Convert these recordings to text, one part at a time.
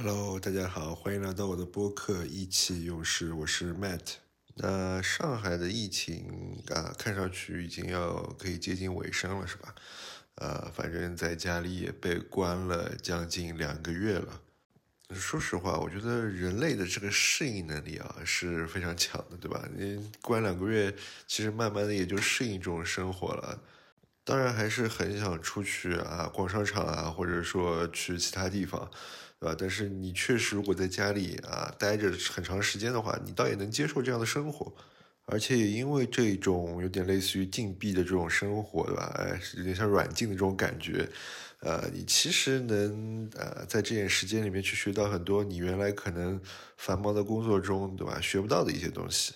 Hello，大家好，欢迎来到我的播客《意气用事》，我是 Matt。那上海的疫情啊，看上去已经要可以接近尾声了，是吧？呃，反正在家里也被关了将近两个月了。说实话，我觉得人类的这个适应能力啊是非常强的，对吧？你关两个月，其实慢慢的也就适应这种生活了。当然还是很想出去啊，逛商场啊，或者说去其他地方，对吧？但是你确实如果在家里啊待着很长时间的话，你倒也能接受这样的生活。而且也因为这种有点类似于禁闭的这种生活，对吧？哎，有点像软禁的这种感觉，呃，你其实能呃在这点时间里面去学到很多你原来可能繁忙的工作中，对吧？学不到的一些东西，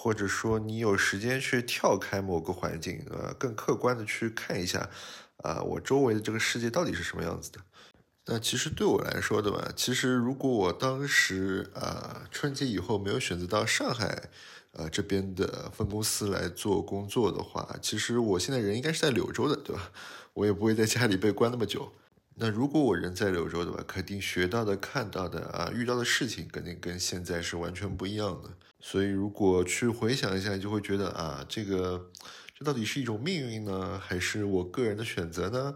或者说你有时间去跳开某个环境，呃，更客观的去看一下，啊，我周围的这个世界到底是什么样子的。那其实对我来说，的吧？其实如果我当时啊春节以后没有选择到上海。呃，这边的分公司来做工作的话，其实我现在人应该是在柳州的，对吧？我也不会在家里被关那么久。那如果我人在柳州，对吧？肯定学到的、看到的啊，遇到的事情，肯定跟现在是完全不一样的。所以，如果去回想一下，就会觉得啊，这个这到底是一种命运呢，还是我个人的选择呢？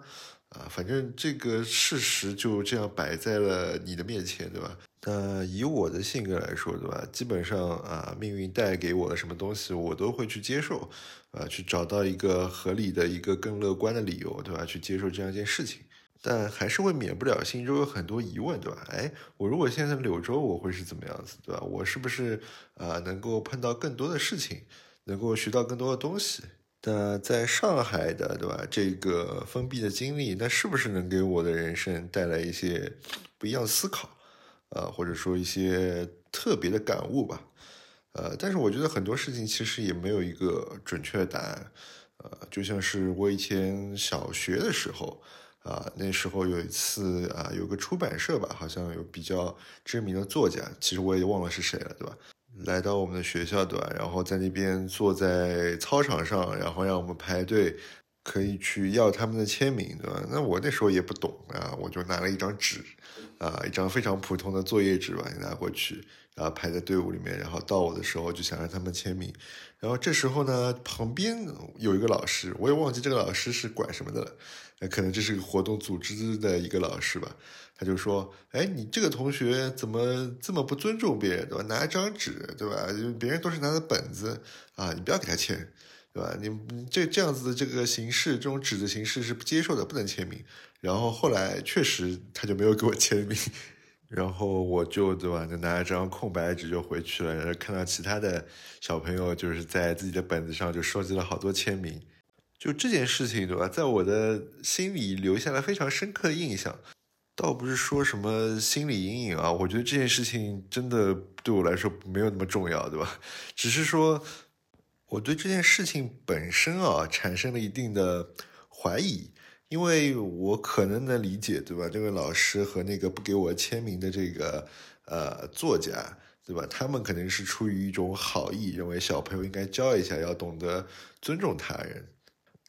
啊，反正这个事实就这样摆在了你的面前，对吧？那以我的性格来说，对吧？基本上啊，命运带给我的什么东西，我都会去接受，啊，去找到一个合理的一个更乐观的理由，对吧？去接受这样一件事情，但还是会免不了心中有很多疑问，对吧？哎，我如果现在柳州，我会是怎么样子，对吧？我是不是啊能够碰到更多的事情，能够学到更多的东西？那在上海的，对吧？这个封闭的经历，那是不是能给我的人生带来一些不一样的思考，呃，或者说一些特别的感悟吧？呃，但是我觉得很多事情其实也没有一个准确的答案。呃，就像是我以前小学的时候，啊，那时候有一次啊，有个出版社吧，好像有比较知名的作家，其实我也忘了是谁了，对吧？来到我们的学校，对吧？然后在那边坐在操场上，然后让我们排队，可以去要他们的签名，对吧？那我那时候也不懂啊，我就拿了一张纸，啊，一张非常普通的作业纸吧，拿过去，然后排在队伍里面，然后到我的时候就想让他们签名。然后这时候呢，旁边有一个老师，我也忘记这个老师是管什么的了，那可能这是个活动组织的一个老师吧。他就说：“哎，你这个同学怎么这么不尊重别人，对吧？拿一张纸，对吧？别人都是拿的本子啊，你不要给他签，对吧？你这这样子的这个形式，这种纸的形式是不接受的，不能签名。然后后来确实他就没有给我签名，然后我就对吧，就拿一张空白纸就回去了。然后看到其他的小朋友就是在自己的本子上就收集了好多签名，就这件事情，对吧？在我的心里留下了非常深刻的印象。”倒不是说什么心理阴影啊，我觉得这件事情真的对我来说没有那么重要，对吧？只是说我对这件事情本身啊产生了一定的怀疑，因为我可能能理解，对吧？这位老师和那个不给我签名的这个呃作家，对吧？他们肯定是出于一种好意，认为小朋友应该教一下，要懂得尊重他人。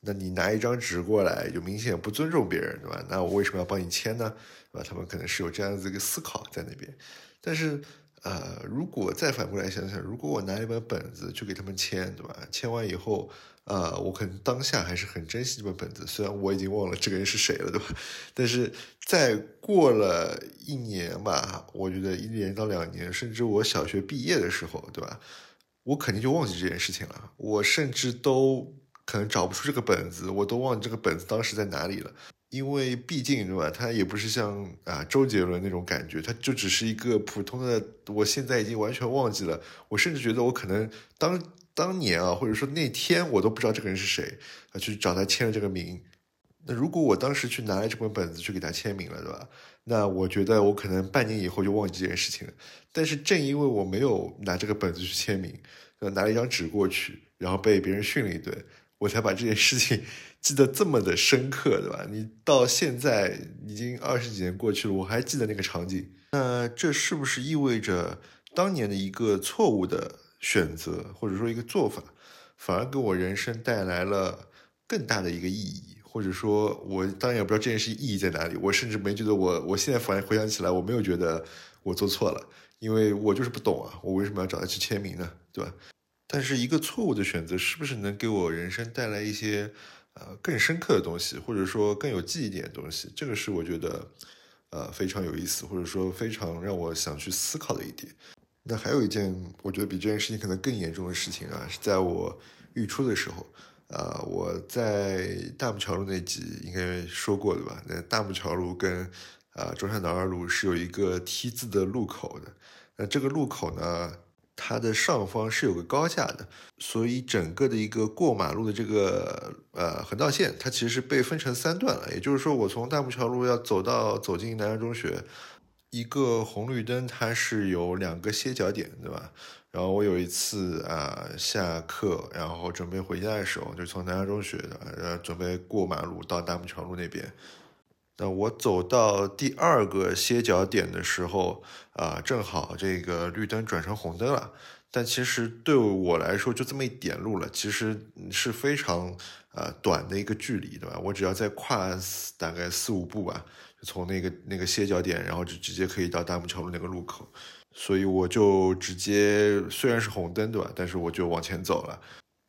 那你拿一张纸过来，就明显不尊重别人，对吧？那我为什么要帮你签呢？对吧？他们可能是有这样子一个思考在那边。但是，呃，如果再反过来想想，如果我拿一本本子去给他们签，对吧？签完以后，呃，我可能当下还是很珍惜这本本子，虽然我已经忘了这个人是谁了，对吧？但是再过了一年吧，我觉得一年到两年，甚至我小学毕业的时候，对吧？我肯定就忘记这件事情了，我甚至都。可能找不出这个本子，我都忘记这个本子当时在哪里了。因为毕竟，对吧？他也不是像啊周杰伦那种感觉，他就只是一个普通的。我现在已经完全忘记了。我甚至觉得我可能当当年啊，或者说那天，我都不知道这个人是谁啊，去找他签了这个名。那如果我当时去拿了这本本子去给他签名了，对吧？那我觉得我可能半年以后就忘记这件事情了。但是正因为我没有拿这个本子去签名，拿了一张纸过去，然后被别人训了一顿。我才把这件事情记得这么的深刻，对吧？你到现在已经二十几年过去了，我还记得那个场景。那这是不是意味着当年的一个错误的选择，或者说一个做法，反而给我人生带来了更大的一个意义，或者说我当然也不知道这件事意义在哪里。我甚至没觉得我，我现在反而回想起来，我没有觉得我做错了，因为我就是不懂啊，我为什么要找他去签名呢？对吧？但是一个错误的选择，是不是能给我人生带来一些呃更深刻的东西，或者说更有记忆点的东西？这个是我觉得呃非常有意思，或者说非常让我想去思考的一点。那还有一件我觉得比这件事情可能更严重的事情啊，是在我预出的时候。啊，我在大木桥路那集应该说过的吧？那大木桥路跟啊中山南二路是有一个 T 字的路口的。那这个路口呢，它的上方是有个高架的，所以整个的一个过马路的这个呃横道线，它其实是被分成三段了。也就是说，我从大木桥路要走到走进南安中学，一个红绿灯它是有两个歇脚点，对吧？然后我有一次啊下课，然后准备回家的时候，就从南洋中学的，呃准备过马路到大木桥路那边。那我走到第二个歇脚点的时候，啊正好这个绿灯转成红灯了。但其实对我来说就这么一点路了，其实是非常呃短的一个距离，对吧？我只要再跨大概四五步吧，就从那个那个歇脚点，然后就直接可以到大木桥路那个路口。所以我就直接，虽然是红灯，对吧？但是我就往前走了。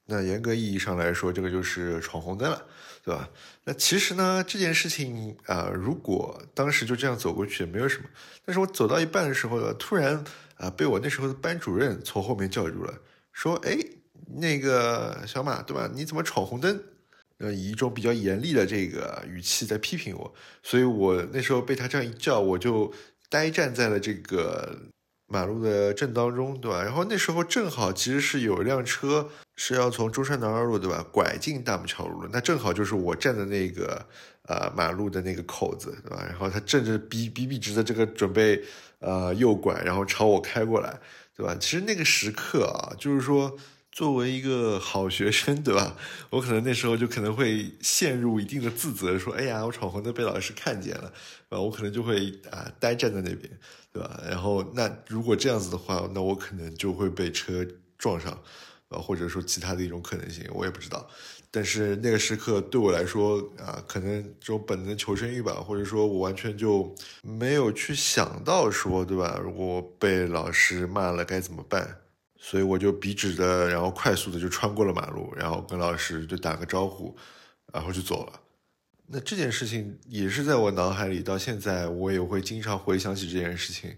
那严格意义上来说，这个就是闯红灯了，对吧？那其实呢，这件事情啊，如果当时就这样走过去也没有什么。但是我走到一半的时候呢，突然啊，被我那时候的班主任从后面叫住了，说：“哎，那个小马，对吧？你怎么闯红灯？”呃，以一种比较严厉的这个语气在批评我。所以我那时候被他这样一叫，我就呆站在了这个。马路的正当中，对吧？然后那时候正好其实是有一辆车是要从中山南二路，对吧？拐进大木桥路。那正好就是我站的那个呃马路的那个口子，对吧？然后他正着笔笔笔直的这个准备呃右拐，然后朝我开过来，对吧？其实那个时刻啊，就是说作为一个好学生，对吧？我可能那时候就可能会陷入一定的自责，说哎呀，我闯红灯被老师看见了，啊，我可能就会啊呆站在那边。对吧？然后那如果这样子的话，那我可能就会被车撞上，啊，或者说其他的一种可能性，我也不知道。但是那个时刻对我来说啊，可能这种本能求生欲吧，或者说我完全就没有去想到说，对吧？如果被老师骂了该怎么办？所以我就笔直的，然后快速的就穿过了马路，然后跟老师就打个招呼，然后就走了。那这件事情也是在我脑海里，到现在我也会经常回想起这件事情，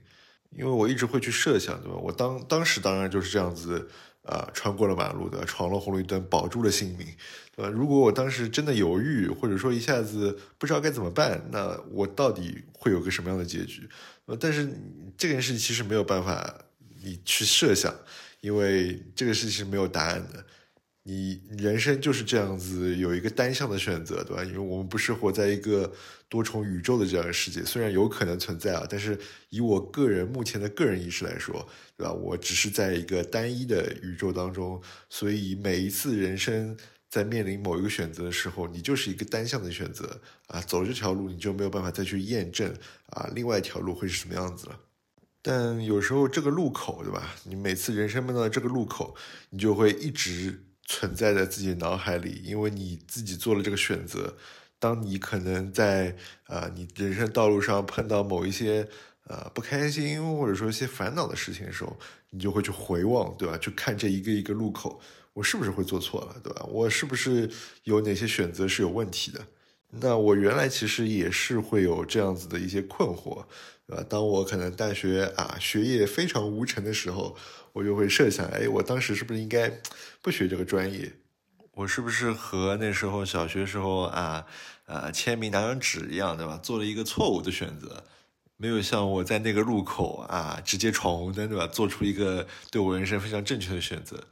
因为我一直会去设想，对吧？我当当时当然就是这样子，呃，穿过了马路的，闯了红绿灯，保住了性命，对吧？如果我当时真的犹豫，或者说一下子不知道该怎么办，那我到底会有个什么样的结局？呃，但是这件事情其实没有办法你去设想，因为这个事情是没有答案的。你人生就是这样子，有一个单向的选择，对吧？因为我们不是活在一个多重宇宙的这样的世界，虽然有可能存在啊，但是以我个人目前的个人意识来说，对吧？我只是在一个单一的宇宙当中，所以每一次人生在面临某一个选择的时候，你就是一个单向的选择啊，走这条路你就没有办法再去验证啊，另外一条路会是什么样子了。但有时候这个路口，对吧？你每次人生碰到这个路口，你就会一直。存在在自己脑海里，因为你自己做了这个选择。当你可能在呃你人生道路上碰到某一些呃不开心或者说一些烦恼的事情的时候，你就会去回望，对吧？去看这一个一个路口，我是不是会做错了，对吧？我是不是有哪些选择是有问题的？那我原来其实也是会有这样子的一些困惑，对吧？当我可能大学啊学业非常无成的时候。我就会设想，哎，我当时是不是应该不学这个专业？我是不是和那时候小学时候啊，呃，签名拿张纸一样，对吧？做了一个错误的选择，没有像我在那个路口啊，直接闯红灯，对吧？做出一个对我人生非常正确的选择。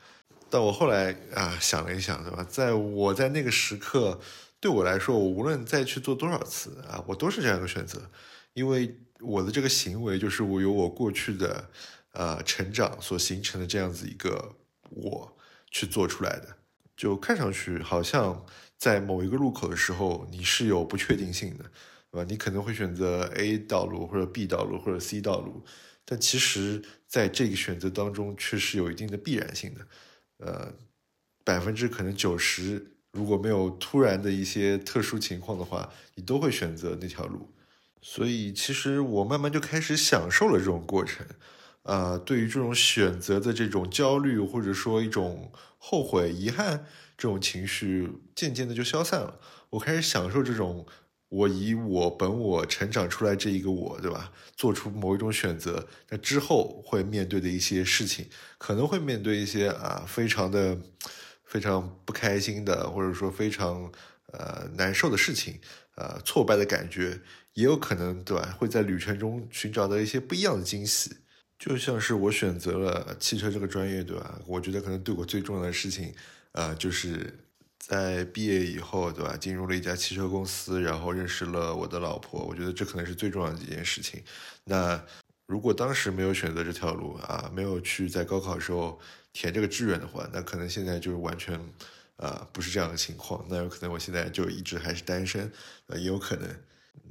但我后来啊，想了一想，对吧？在我在那个时刻，对我来说，我无论再去做多少次啊，我都是这样一个选择，因为我的这个行为就是我有我过去的。呃，成长所形成的这样子一个我去做出来的，就看上去好像在某一个路口的时候，你是有不确定性的，对吧？你可能会选择 A 道路或者 B 道路或者 C 道路，但其实在这个选择当中却是有一定的必然性的，呃，百分之可能九十如果没有突然的一些特殊情况的话，你都会选择那条路。所以，其实我慢慢就开始享受了这种过程。啊，对于这种选择的这种焦虑，或者说一种后悔、遗憾这种情绪，渐渐的就消散了。我开始享受这种我以我本我成长出来这一个我，对吧？做出某一种选择，那之后会面对的一些事情，可能会面对一些啊，非常的非常不开心的，或者说非常呃难受的事情，呃，挫败的感觉，也有可能，对吧？会在旅程中寻找到一些不一样的惊喜。就像是我选择了汽车这个专业，对吧？我觉得可能对我最重要的事情，呃，就是在毕业以后，对吧？进入了一家汽车公司，然后认识了我的老婆。我觉得这可能是最重要的一件事情。那如果当时没有选择这条路啊，没有去在高考时候填这个志愿的话，那可能现在就完全，啊，不是这样的情况。那有可能我现在就一直还是单身，呃，也有可能。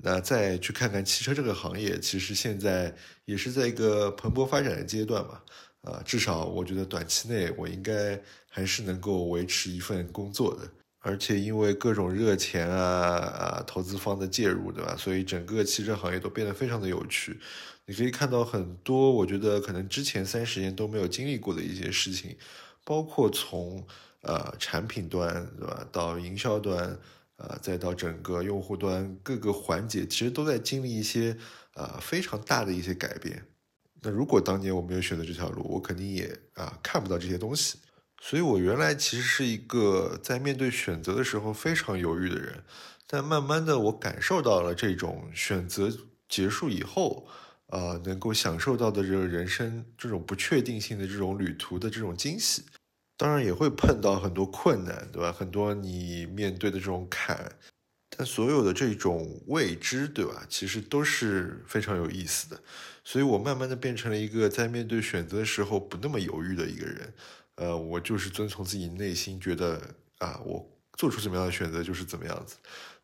那再去看看汽车这个行业，其实现在也是在一个蓬勃发展的阶段嘛。啊，至少我觉得短期内我应该还是能够维持一份工作的。而且因为各种热钱啊啊，投资方的介入，对吧？所以整个汽车行业都变得非常的有趣。你可以看到很多，我觉得可能之前三十年都没有经历过的一些事情，包括从呃产品端，对吧，到营销端。呃，再到整个用户端各个环节，其实都在经历一些呃非常大的一些改变。那如果当年我没有选择这条路，我肯定也啊看不到这些东西。所以我原来其实是一个在面对选择的时候非常犹豫的人，但慢慢的我感受到了这种选择结束以后，啊能够享受到的这个人生这种不确定性的这种旅途的这种惊喜。当然也会碰到很多困难，对吧？很多你面对的这种坎，但所有的这种未知，对吧？其实都是非常有意思的。所以我慢慢的变成了一个在面对选择的时候不那么犹豫的一个人。呃，我就是遵从自己内心，觉得啊，我做出怎么样的选择就是怎么样子。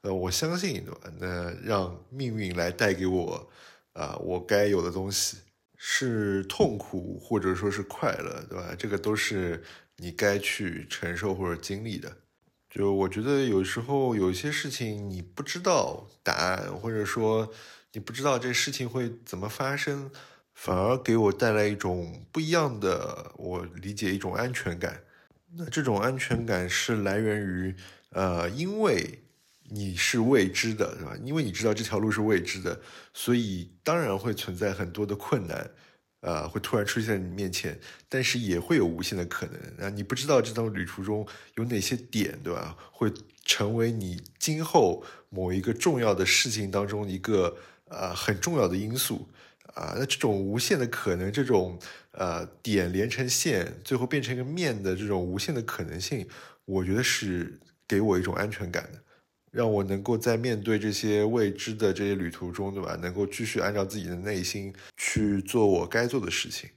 呃，我相信，对吧？那让命运来带给我啊，我该有的东西，是痛苦或者说是快乐，对吧？这个都是。你该去承受或者经历的，就我觉得有时候有些事情你不知道答案，或者说你不知道这事情会怎么发生，反而给我带来一种不一样的，我理解一种安全感。那这种安全感是来源于，呃，因为你是未知的，对吧？因为你知道这条路是未知的，所以当然会存在很多的困难。呃，会突然出现在你面前，但是也会有无限的可能啊！你不知道这趟旅途中有哪些点，对吧？会成为你今后某一个重要的事情当中一个呃很重要的因素啊！那这种无限的可能，这种呃点连成线，最后变成一个面的这种无限的可能性，我觉得是给我一种安全感的。让我能够在面对这些未知的这些旅途中，对吧？能够继续按照自己的内心去做我该做的事情，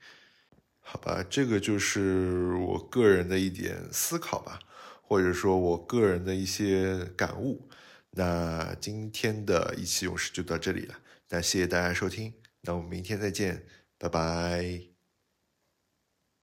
好吧？这个就是我个人的一点思考吧，或者说我个人的一些感悟。那今天的意气用事就到这里了，那谢谢大家收听，那我们明天再见，拜拜。